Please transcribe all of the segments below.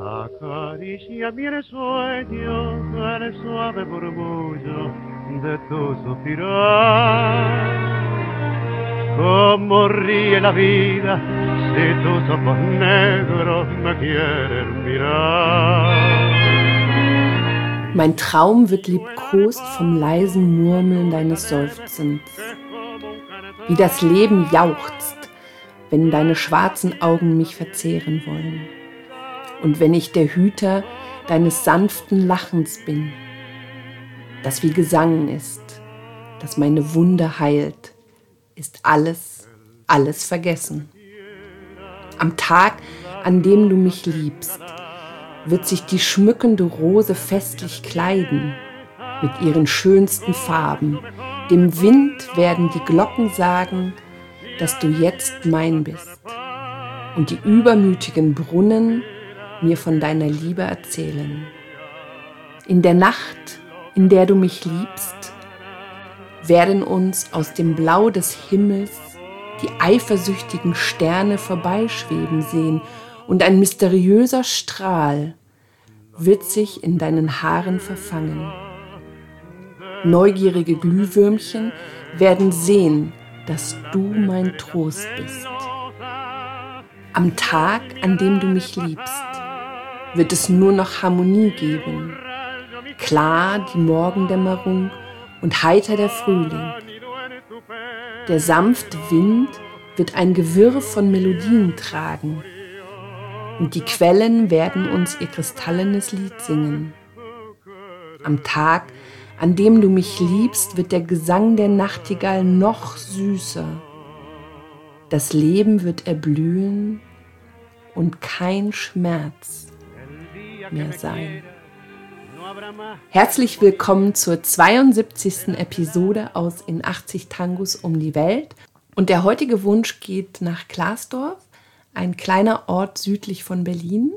Acaricia mi sueño el suave murmullo de tu suspirar. Como ríe la vida si tus ojos negros me quieren mirar. Mein Traum wird liebkost vom leisen Murmeln deines Seufzens. Wie das Leben jauchzt, wenn deine schwarzen Augen mich verzehren wollen. Und wenn ich der Hüter deines sanften Lachens bin, das wie Gesang ist, das meine Wunde heilt, ist alles, alles vergessen. Am Tag, an dem du mich liebst, wird sich die schmückende Rose festlich kleiden mit ihren schönsten Farben. Dem Wind werden die Glocken sagen, dass du jetzt mein bist. Und die übermütigen Brunnen mir von deiner Liebe erzählen. In der Nacht, in der du mich liebst, werden uns aus dem Blau des Himmels die eifersüchtigen Sterne vorbeischweben sehen und ein mysteriöser Strahl wird sich in deinen Haaren verfangen. Neugierige Glühwürmchen werden sehen, dass du mein Trost bist. Am Tag, an dem du mich liebst, wird es nur noch Harmonie geben. Klar die Morgendämmerung und heiter der Frühling. Der sanfte Wind wird ein Gewirr von Melodien tragen und die Quellen werden uns ihr kristallenes Lied singen. Am Tag, an dem du mich liebst, wird der Gesang der Nachtigall noch süßer. Das Leben wird erblühen und kein Schmerz mehr sein. Herzlich willkommen zur 72. Episode aus In 80 Tangos um die Welt. Und der heutige Wunsch geht nach Klaasdorf ein kleiner Ort südlich von Berlin,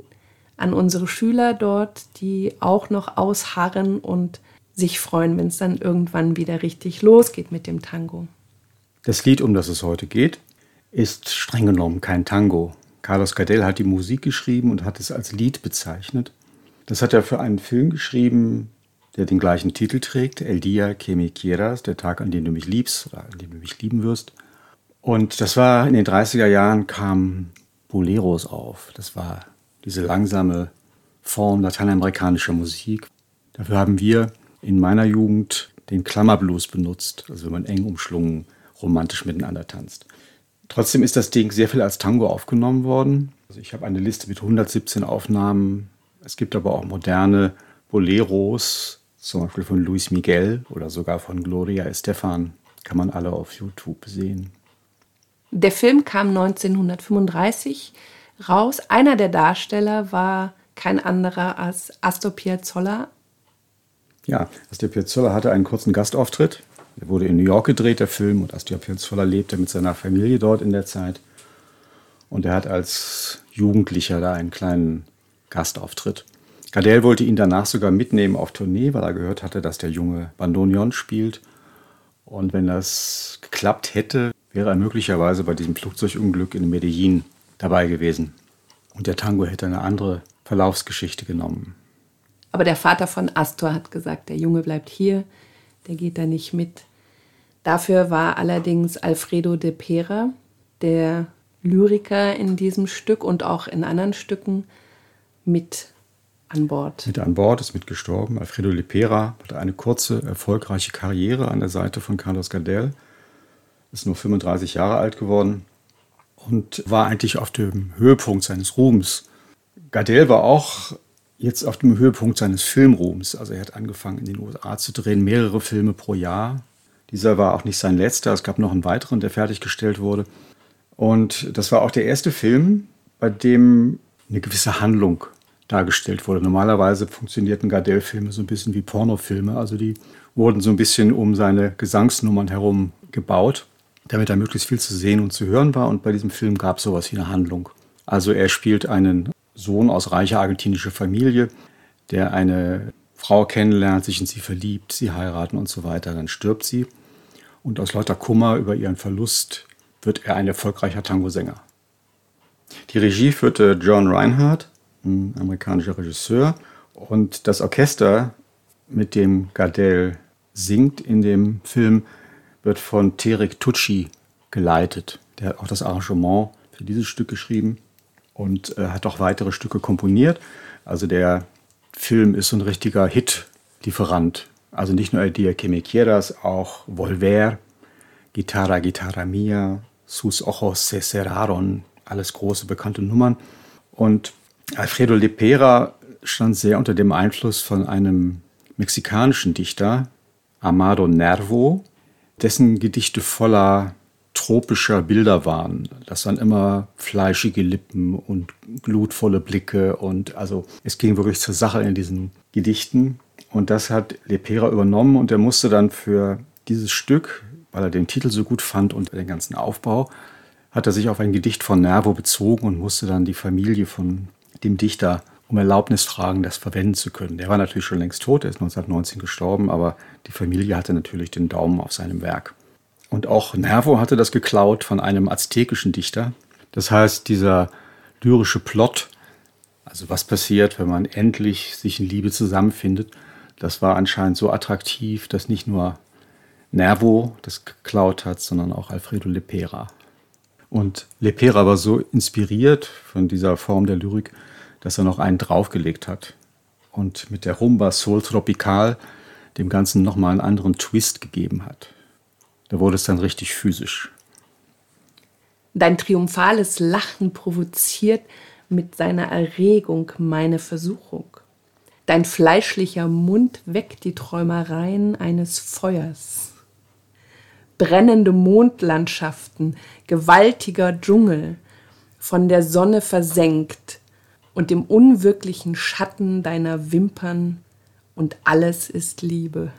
an unsere Schüler dort, die auch noch ausharren und sich freuen, wenn es dann irgendwann wieder richtig losgeht mit dem Tango. Das Lied, um das es heute geht, ist streng genommen kein Tango. Carlos Gardel hat die Musik geschrieben und hat es als Lied bezeichnet. Das hat er für einen Film geschrieben, der den gleichen Titel trägt, El Dia que me quieras, der Tag, an dem du mich liebst oder an dem du mich lieben wirst. Und das war in den 30er Jahren kam Boleros auf. Das war diese langsame Form lateinamerikanischer Musik. Dafür haben wir in meiner Jugend den Klammerblues benutzt, also wenn man eng umschlungen romantisch miteinander tanzt. Trotzdem ist das Ding sehr viel als Tango aufgenommen worden. Also ich habe eine Liste mit 117 Aufnahmen. Es gibt aber auch moderne Boleros, zum Beispiel von Luis Miguel oder sogar von Gloria Estefan. Kann man alle auf YouTube sehen. Der Film kam 1935 raus. Einer der Darsteller war kein anderer als Astor Piazzolla. Ja, Astor Piazzolla hatte einen kurzen Gastauftritt. Er wurde in New York gedreht, der Film, und Astor Piazzolla lebte mit seiner Familie dort in der Zeit. Und er hat als Jugendlicher da einen kleinen Gastauftritt. Gardel wollte ihn danach sogar mitnehmen auf Tournee, weil er gehört hatte, dass der Junge Bandoneon spielt. Und wenn das geklappt hätte, wäre er möglicherweise bei diesem Flugzeugunglück in Medellin dabei gewesen. Und der Tango hätte eine andere Verlaufsgeschichte genommen. Aber der Vater von Astor hat gesagt, der Junge bleibt hier, der geht da nicht mit. Dafür war allerdings Alfredo de Pera, der Lyriker in diesem Stück und auch in anderen Stücken, mit an Bord. Mit an Bord, ist mitgestorben. Alfredo de Pera hatte eine kurze, erfolgreiche Karriere an der Seite von Carlos Gardel ist nur 35 Jahre alt geworden und war eigentlich auf dem Höhepunkt seines Ruhms. Gardel war auch jetzt auf dem Höhepunkt seines Filmruhms. Also er hat angefangen in den USA zu drehen, mehrere Filme pro Jahr. Dieser war auch nicht sein letzter, es gab noch einen weiteren, der fertiggestellt wurde. Und das war auch der erste Film, bei dem eine gewisse Handlung dargestellt wurde. Normalerweise funktionierten Gardel-Filme so ein bisschen wie Pornofilme, also die wurden so ein bisschen um seine Gesangsnummern herum gebaut damit da möglichst viel zu sehen und zu hören war. Und bei diesem Film gab es sowas wie eine Handlung. Also er spielt einen Sohn aus reicher argentinischer Familie, der eine Frau kennenlernt, sich in sie verliebt, sie heiraten und so weiter. Dann stirbt sie. Und aus lauter Kummer über ihren Verlust wird er ein erfolgreicher Tango-Sänger. Die Regie führte John Reinhardt ein amerikanischer Regisseur. Und das Orchester, mit dem Gardel singt in dem Film, wird von Terek Tucci geleitet. Der hat auch das Arrangement für dieses Stück geschrieben und äh, hat auch weitere Stücke komponiert. Also der Film ist so ein richtiger Hit-Lieferant. Also nicht nur El Dia que me quieras, auch Volver, Guitarra, Guitarra Mia, Sus Ojos se cerraron, alles große bekannte Nummern. Und Alfredo Lepera stand sehr unter dem Einfluss von einem mexikanischen Dichter, Amado Nervo, dessen Gedichte voller tropischer Bilder waren. Das waren immer fleischige Lippen und glutvolle Blicke und also es ging wirklich zur Sache in diesen Gedichten. Und das hat Lepera übernommen und er musste dann für dieses Stück, weil er den Titel so gut fand und den ganzen Aufbau, hat er sich auf ein Gedicht von Nervo bezogen und musste dann die Familie von dem Dichter um Erlaubnis fragen, das verwenden zu können. Der war natürlich schon längst tot, er ist 1919 gestorben, aber die Familie hatte natürlich den Daumen auf seinem Werk. Und auch Nervo hatte das geklaut von einem aztekischen Dichter. Das heißt, dieser lyrische Plot, also was passiert, wenn man endlich sich in Liebe zusammenfindet, das war anscheinend so attraktiv, dass nicht nur Nervo das geklaut hat, sondern auch Alfredo Lepera. Und Lepera war so inspiriert von dieser Form der Lyrik, dass er noch einen draufgelegt hat und mit der Rumba Soul Tropical dem Ganzen nochmal einen anderen Twist gegeben hat. Da wurde es dann richtig physisch. Dein triumphales Lachen provoziert mit seiner Erregung meine Versuchung. Dein fleischlicher Mund weckt die Träumereien eines Feuers. Brennende Mondlandschaften, gewaltiger Dschungel, von der Sonne versenkt und dem unwirklichen Schatten deiner Wimpern und alles ist Liebe.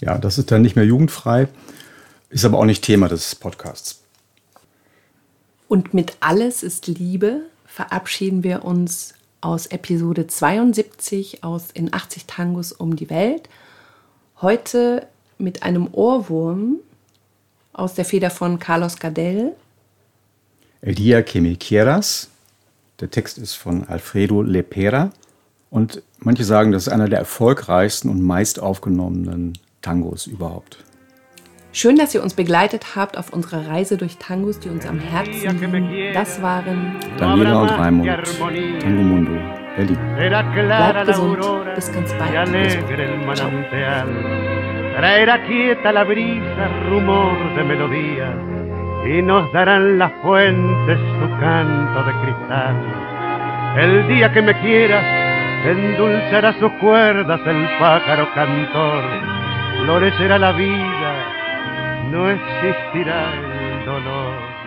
Ja, das ist dann nicht mehr jugendfrei, ist aber auch nicht Thema des Podcasts. Und mit Alles ist Liebe verabschieden wir uns aus Episode 72 aus In 80 Tangos um die Welt. Heute mit einem Ohrwurm aus der Feder von Carlos Gardel. El Dia que me quieras. Der Text ist von Alfredo Lepera. Und manche sagen, das ist einer der erfolgreichsten und meist aufgenommenen Tangos überhaupt. Schön, dass ihr uns begleitet habt auf unserer Reise durch Tangos, die uns am Herzen liegen. Das waren Daniela und Raimund, Tango Mundo, Berlin. Bleibt gesund, bis ganz bald. Traerá quieta la brisa, rumor de melodías, y nos darán las fuentes su canto de cristal. El día que me quieras, endulzará sus cuerdas el pájaro cantor florecerá la vida, no existirá el dolor.